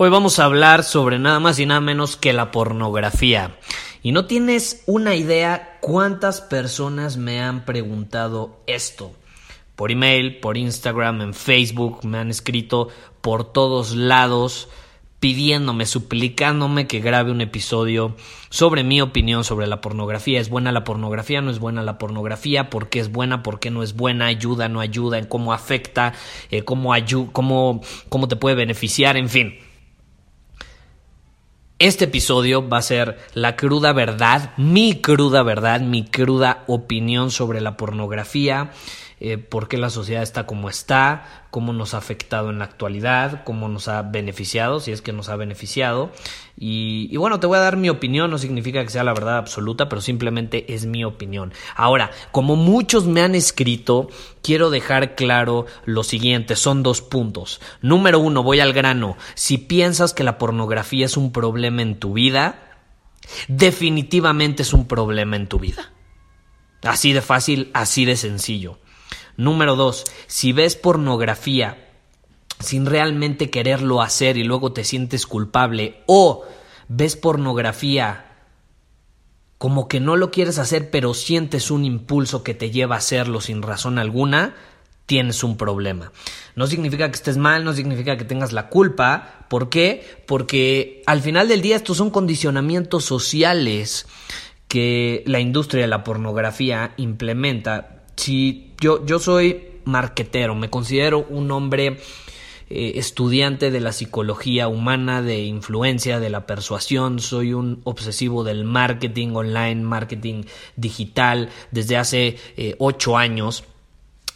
Hoy vamos a hablar sobre nada más y nada menos que la pornografía. Y no tienes una idea cuántas personas me han preguntado esto. Por email, por Instagram, en Facebook, me han escrito por todos lados pidiéndome, suplicándome que grabe un episodio sobre mi opinión sobre la pornografía. ¿Es buena la pornografía? ¿No es buena la pornografía? ¿Por qué es buena? ¿Por qué no es buena? ¿Ayuda? ¿No ayuda? ¿En cómo afecta? Eh, cómo, cómo, ¿Cómo te puede beneficiar? En fin. Este episodio va a ser la cruda verdad, mi cruda verdad, mi cruda opinión sobre la pornografía, eh, por qué la sociedad está como está, cómo nos ha afectado en la actualidad, cómo nos ha beneficiado, si es que nos ha beneficiado. Y, bueno, te voy a dar mi opinión, no significa que sea la verdad absoluta, pero simplemente es mi opinión. Ahora, como muchos me han escrito, quiero dejar claro lo siguiente, son dos puntos. Número uno, voy al grano. Si piensas que la pornografía es un problema en tu vida, definitivamente es un problema en tu vida. Así de fácil, así de sencillo. Número dos, si ves pornografía sin realmente quererlo hacer y luego te sientes culpable o ves pornografía como que no lo quieres hacer pero sientes un impulso que te lleva a hacerlo sin razón alguna, tienes un problema. No significa que estés mal, no significa que tengas la culpa. ¿Por qué? Porque al final del día estos son condicionamientos sociales que la industria de la pornografía implementa si yo, yo soy marquetero, me considero un hombre eh, estudiante de la psicología humana, de influencia, de la persuasión, soy un obsesivo del marketing online, marketing digital desde hace eh, ocho años.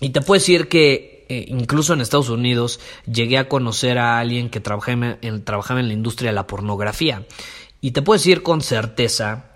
Y te puedo decir que eh, incluso en Estados Unidos llegué a conocer a alguien que trabajaba en, trabajaba en la industria de la pornografía. Y te puedo decir con certeza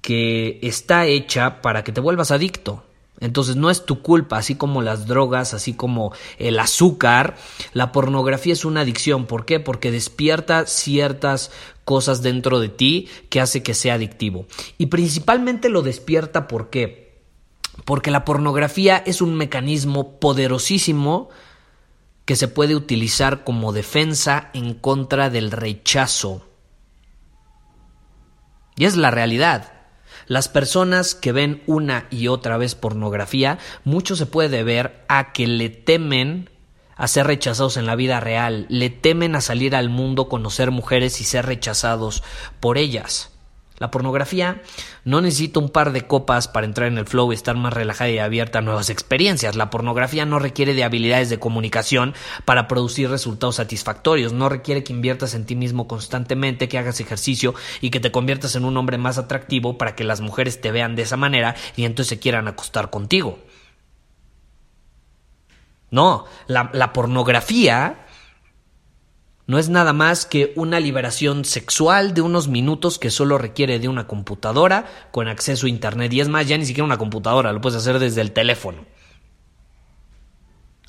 que está hecha para que te vuelvas adicto. Entonces no es tu culpa, así como las drogas, así como el azúcar, la pornografía es una adicción. ¿Por qué? Porque despierta ciertas cosas dentro de ti que hace que sea adictivo. Y principalmente lo despierta ¿por qué? Porque la pornografía es un mecanismo poderosísimo que se puede utilizar como defensa en contra del rechazo. Y es la realidad. Las personas que ven una y otra vez pornografía, mucho se puede ver a que le temen a ser rechazados en la vida real, le temen a salir al mundo, conocer mujeres y ser rechazados por ellas. La pornografía no necesita un par de copas para entrar en el flow y estar más relajada y abierta a nuevas experiencias. La pornografía no requiere de habilidades de comunicación para producir resultados satisfactorios. No requiere que inviertas en ti mismo constantemente, que hagas ejercicio y que te conviertas en un hombre más atractivo para que las mujeres te vean de esa manera y entonces se quieran acostar contigo. No, la, la pornografía no es nada más que una liberación sexual de unos minutos que solo requiere de una computadora con acceso a Internet. Y es más, ya ni siquiera una computadora, lo puedes hacer desde el teléfono.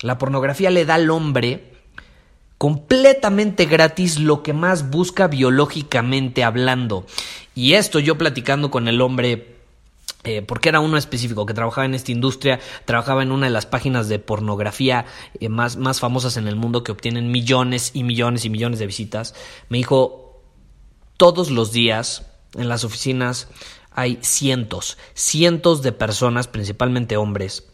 La pornografía le da al hombre completamente gratis lo que más busca biológicamente hablando. Y esto yo platicando con el hombre eh, porque era uno específico que trabajaba en esta industria, trabajaba en una de las páginas de pornografía eh, más, más famosas en el mundo que obtienen millones y millones y millones de visitas, me dijo, todos los días en las oficinas hay cientos, cientos de personas, principalmente hombres,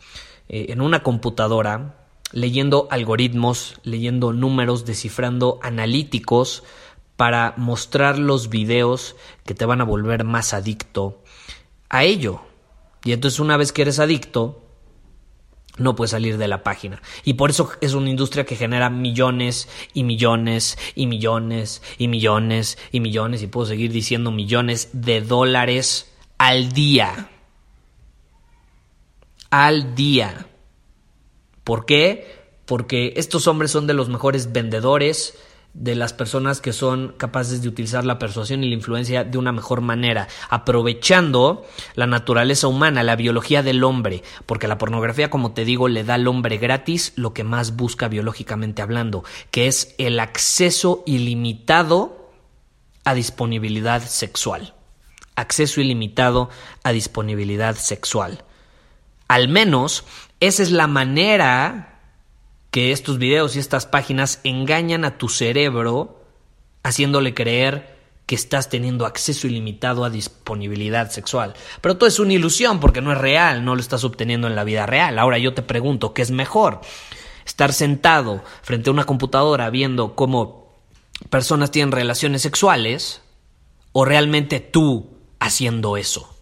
eh, en una computadora, leyendo algoritmos, leyendo números, descifrando analíticos, para mostrar los videos que te van a volver más adicto a ello. Y entonces una vez que eres adicto, no puedes salir de la página. Y por eso es una industria que genera millones y millones y millones y millones y millones, y puedo seguir diciendo millones de dólares al día. Al día. ¿Por qué? Porque estos hombres son de los mejores vendedores, de las personas que son capaces de utilizar la persuasión y la influencia de una mejor manera, aprovechando la naturaleza humana, la biología del hombre, porque la pornografía, como te digo, le da al hombre gratis lo que más busca biológicamente hablando, que es el acceso ilimitado a disponibilidad sexual. Acceso ilimitado a disponibilidad sexual. Al menos esa es la manera que estos videos y estas páginas engañan a tu cerebro haciéndole creer que estás teniendo acceso ilimitado a disponibilidad sexual. Pero todo es una ilusión porque no es real, no lo estás obteniendo en la vida real. Ahora yo te pregunto, ¿qué es mejor? Estar sentado frente a una computadora viendo cómo personas tienen relaciones sexuales o realmente tú haciendo eso.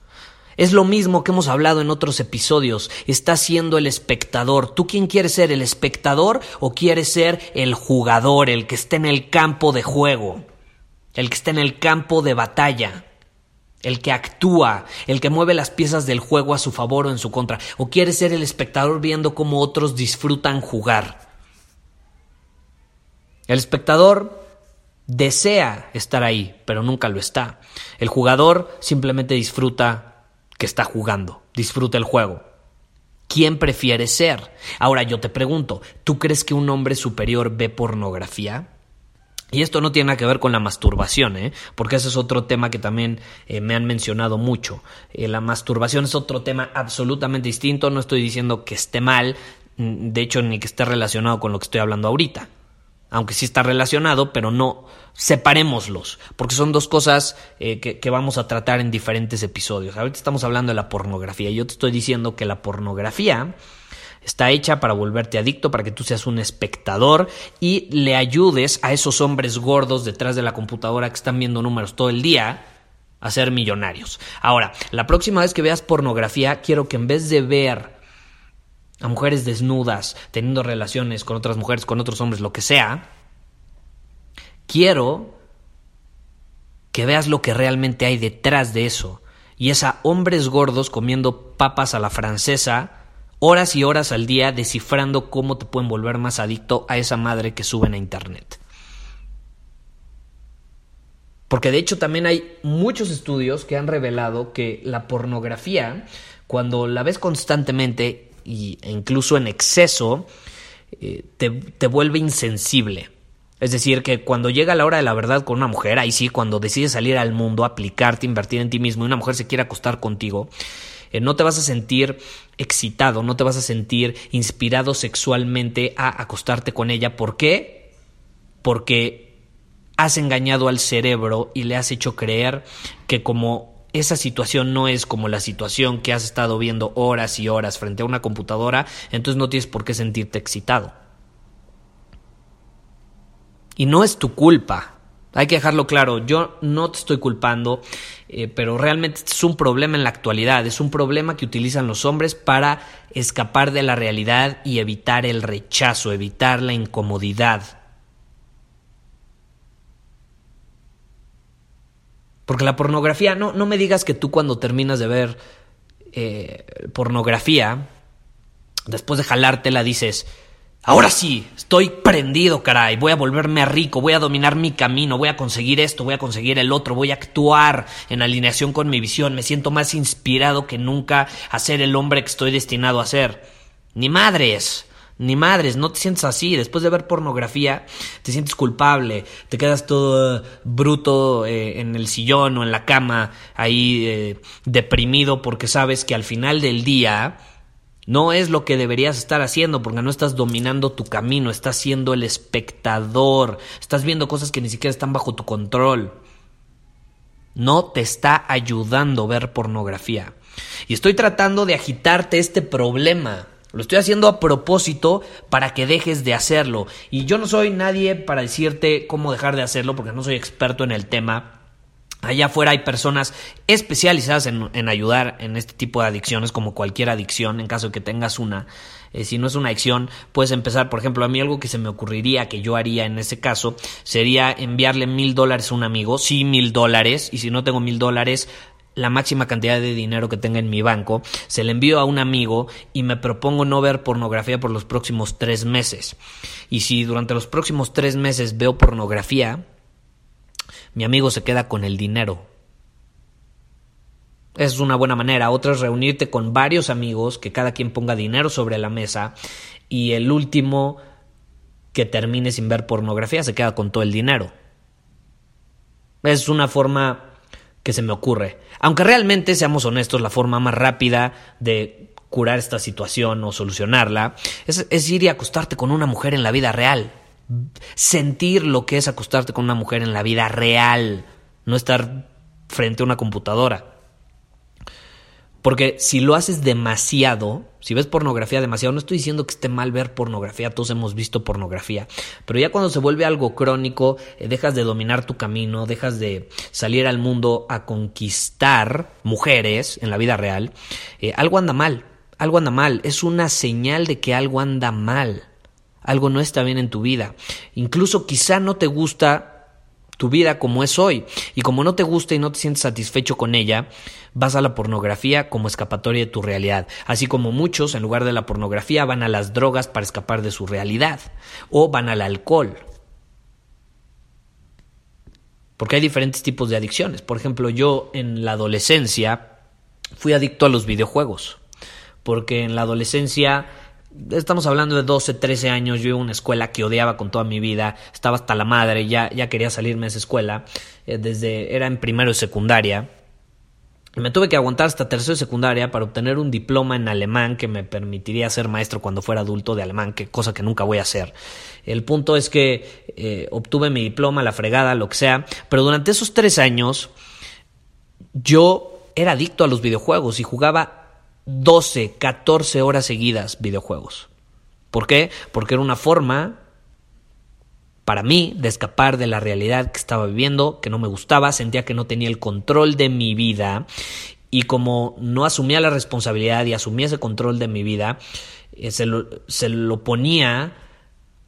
Es lo mismo que hemos hablado en otros episodios. Está siendo el espectador. ¿Tú quién quieres ser? ¿El espectador o quieres ser el jugador, el que esté en el campo de juego? El que está en el campo de batalla. El que actúa, el que mueve las piezas del juego a su favor o en su contra. ¿O quieres ser el espectador viendo cómo otros disfrutan jugar? El espectador desea estar ahí, pero nunca lo está. El jugador simplemente disfruta que está jugando. Disfruta el juego. ¿Quién prefiere ser? Ahora yo te pregunto, ¿tú crees que un hombre superior ve pornografía? Y esto no tiene nada que ver con la masturbación, ¿eh? porque ese es otro tema que también eh, me han mencionado mucho. Eh, la masturbación es otro tema absolutamente distinto, no estoy diciendo que esté mal, mm, de hecho ni que esté relacionado con lo que estoy hablando ahorita aunque sí está relacionado, pero no separémoslos, porque son dos cosas eh, que, vamos a tratar en diferentes episodios. Ahorita estamos hablando de la pornografía yo te estoy diciendo que la pornografía está hecha para volverte adicto, para que tú seas un espectador y le ayudes a esos hombres gordos detrás de la computadora que están viendo números todo el día a ser millonarios. Ahora, la próxima vez que veas pornografía, quiero que en vez de ver a mujeres desnudas, teniendo relaciones con otras mujeres, con otros hombres, lo que sea, quiero que veas lo que realmente hay detrás de eso. Y es a hombres gordos comiendo papas a la francesa, horas y horas al día descifrando cómo te pueden volver más adicto a esa madre que suben a internet. Porque de hecho también hay muchos estudios que han revelado que la pornografía, cuando la ves constantemente, y, e incluso en exceso, eh, te, te vuelve insensible. Es decir, que cuando llega la hora de la verdad con una mujer, ahí sí, cuando decides salir al mundo, aplicarte, invertir en ti mismo y una mujer se quiere acostar contigo, eh, no te vas a sentir excitado, no te vas a sentir inspirado sexualmente a acostarte con ella. ¿Por qué? Porque has engañado al cerebro y le has hecho creer que como esa situación no es como la situación que has estado viendo horas y horas frente a una computadora, entonces no tienes por qué sentirte excitado. Y no es tu culpa. Hay que dejarlo claro, yo no te estoy culpando, eh, pero realmente es un problema en la actualidad, es un problema que utilizan los hombres para escapar de la realidad y evitar el rechazo, evitar la incomodidad. Porque la pornografía, no, no me digas que tú cuando terminas de ver eh, pornografía, después de jalártela dices, ahora sí, estoy prendido, caray, voy a volverme rico, voy a dominar mi camino, voy a conseguir esto, voy a conseguir el otro, voy a actuar en alineación con mi visión, me siento más inspirado que nunca a ser el hombre que estoy destinado a ser. Ni madres. Ni madres, no te sientes así. Después de ver pornografía, te sientes culpable, te quedas todo bruto eh, en el sillón o en la cama, ahí eh, deprimido porque sabes que al final del día no es lo que deberías estar haciendo porque no estás dominando tu camino, estás siendo el espectador, estás viendo cosas que ni siquiera están bajo tu control. No te está ayudando ver pornografía. Y estoy tratando de agitarte este problema Lo estoy haciendo a propósito para que dejes de hacerlo. Y yo no soy nadie para decirte cómo dejar de hacerlo porque no soy experto en el tema. Allá afuera hay personas especializadas en, ayudar en este tipo de adicciones, como cualquier adicción, en caso de que tengas una. Eh, si no es una adicción, puedes empezar, por ejemplo, a mí algo que se me ocurriría, que yo haría en ese caso, sería enviarle mil dólares a un amigo, sí, mil dólares, y si no tengo mil dólares, la máxima cantidad de dinero que tenga en mi banco, se le envío a un amigo y me propongo no ver pornografía por los próximos tres meses. Y si durante los próximos tres meses veo pornografía, mi amigo se queda con el dinero. es una buena manera. Otra es reunirte con varios amigos, que cada quien ponga dinero sobre la mesa y el último que termine sin ver pornografía se queda con todo el dinero. Es una forma que se me ocurre. Aunque realmente, seamos honestos, la forma más rápida de curar esta situación o solucionarla es, ir y acostarte con una mujer en la vida real. Sentir lo que es acostarte con una mujer en la vida real, no estar frente a una computadora. Porque si lo haces demasiado, si ves pornografía demasiado, no estoy diciendo que esté mal ver pornografía, todos hemos visto pornografía, pero ya cuando se vuelve algo crónico, eh, dejas de dominar tu camino, dejas de salir al mundo a conquistar mujeres en la vida real, eh, algo anda mal, algo anda mal, es una señal de que algo anda mal, algo no está bien en tu vida. Incluso quizá no te gusta tu vida como es hoy. Y como no te gusta y no te sientes satisfecho con ella, vas a la pornografía como escapatoria de tu realidad. Así como muchos, en lugar de la pornografía, van a las drogas para escapar de su realidad. O van al alcohol. Porque hay diferentes tipos de adicciones. Por ejemplo, yo en la adolescencia fui adicto a los videojuegos. Porque en la adolescencia Estamos hablando de 12, 13 años, yo iba a una escuela que odiaba con toda mi vida, estaba hasta la madre, ya, ya quería salirme de esa escuela, eh, desde, era en primero y secundaria, me tuve que aguantar hasta tercero y secundaria para obtener un diploma en alemán que me permitiría ser maestro cuando fuera adulto de alemán, que cosa que nunca voy a hacer. El punto es que eh, obtuve mi diploma, la fregada, lo que sea, pero durante esos tres años yo era adicto a los videojuegos y jugaba 12, 14 horas seguidas videojuegos. ¿Por qué? Porque era una forma para mí de escapar de la realidad que estaba viviendo, que no me gustaba, sentía que no tenía el control de mi vida y como no asumía la responsabilidad y asumía ese control de mi vida, eh, se, lo, se lo ponía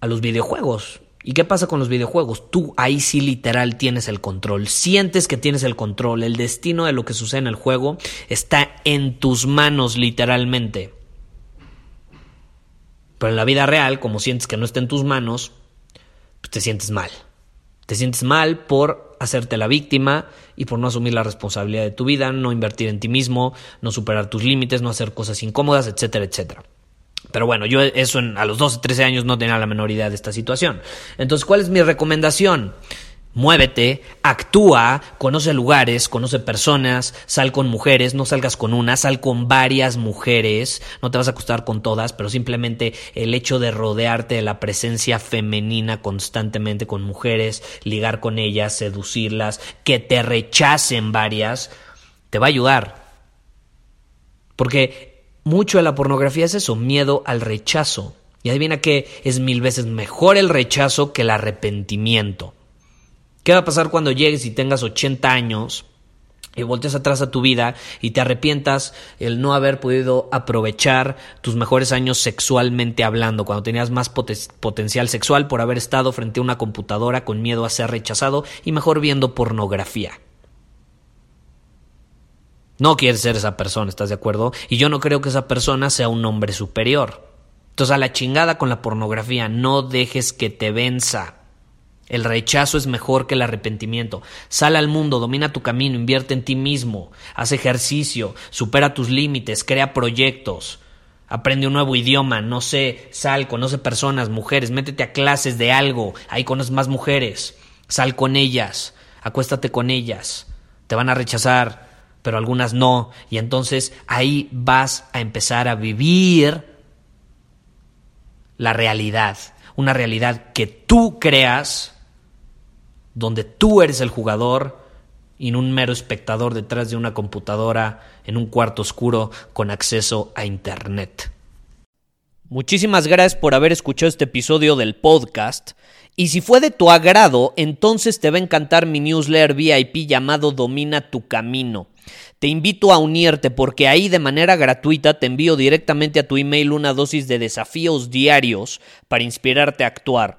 a los videojuegos. ¿Y qué pasa con los videojuegos? Tú ahí sí literal tienes el control. Sientes que tienes el control. El destino de lo que sucede en el juego está en tus manos literalmente. Pero en la vida real, como sientes que no está en tus manos, te sientes mal. Te sientes mal por hacerte la víctima y por no asumir la responsabilidad de tu vida, no invertir en ti mismo, no superar tus límites, no hacer cosas incómodas, etcétera, etcétera. Pero bueno, yo eso a los 12, 13 años no tenía la menor idea de esta situación. Entonces, ¿cuál es mi recomendación? Muévete, actúa, conoce lugares, conoce personas, sal con mujeres, no salgas con una, sal con varias mujeres, no te vas a acostar con todas, pero simplemente el hecho de rodearte de la presencia femenina constantemente con mujeres, ligar con ellas, seducirlas, que te rechacen varias, te va a ayudar. Porque mucho de la pornografía es eso, miedo al rechazo. Y adivina que es mil veces mejor el rechazo que el arrepentimiento. ¿Qué va a pasar cuando llegues y tengas 80 años y volteas atrás a tu vida y te arrepientas el no haber podido aprovechar tus mejores años sexualmente hablando, cuando tenías más potencial sexual por haber estado frente a una computadora con miedo a ser rechazado y mejor viendo pornografía? No quieres ser esa persona, ¿estás de acuerdo? Y yo no creo que esa persona sea un hombre superior. Entonces a la chingada con la pornografía, no dejes que te venza. El rechazo es mejor que el arrepentimiento. Sal al mundo, domina tu camino, invierte en ti mismo, haz ejercicio, supera tus límites, crea proyectos, aprende un nuevo idioma, no sé, sal, conoce personas, mujeres, métete a clases de algo, ahí conoces más mujeres, sal con ellas, acuéstate con ellas, te van a rechazar, pero algunas no. Y entonces ahí vas a empezar a vivir la realidad. Una realidad que tú creas, donde tú eres el jugador y no un mero espectador detrás de una computadora en un cuarto oscuro con acceso a Internet. Muchísimas gracias por haber escuchado este episodio del podcast. Y si fue de tu agrado, entonces te va a encantar mi newsletter VIP llamado Domina tu Camino. Te invito a unirte porque ahí de manera gratuita te envío directamente a tu email una dosis de desafíos diarios para inspirarte a actuar.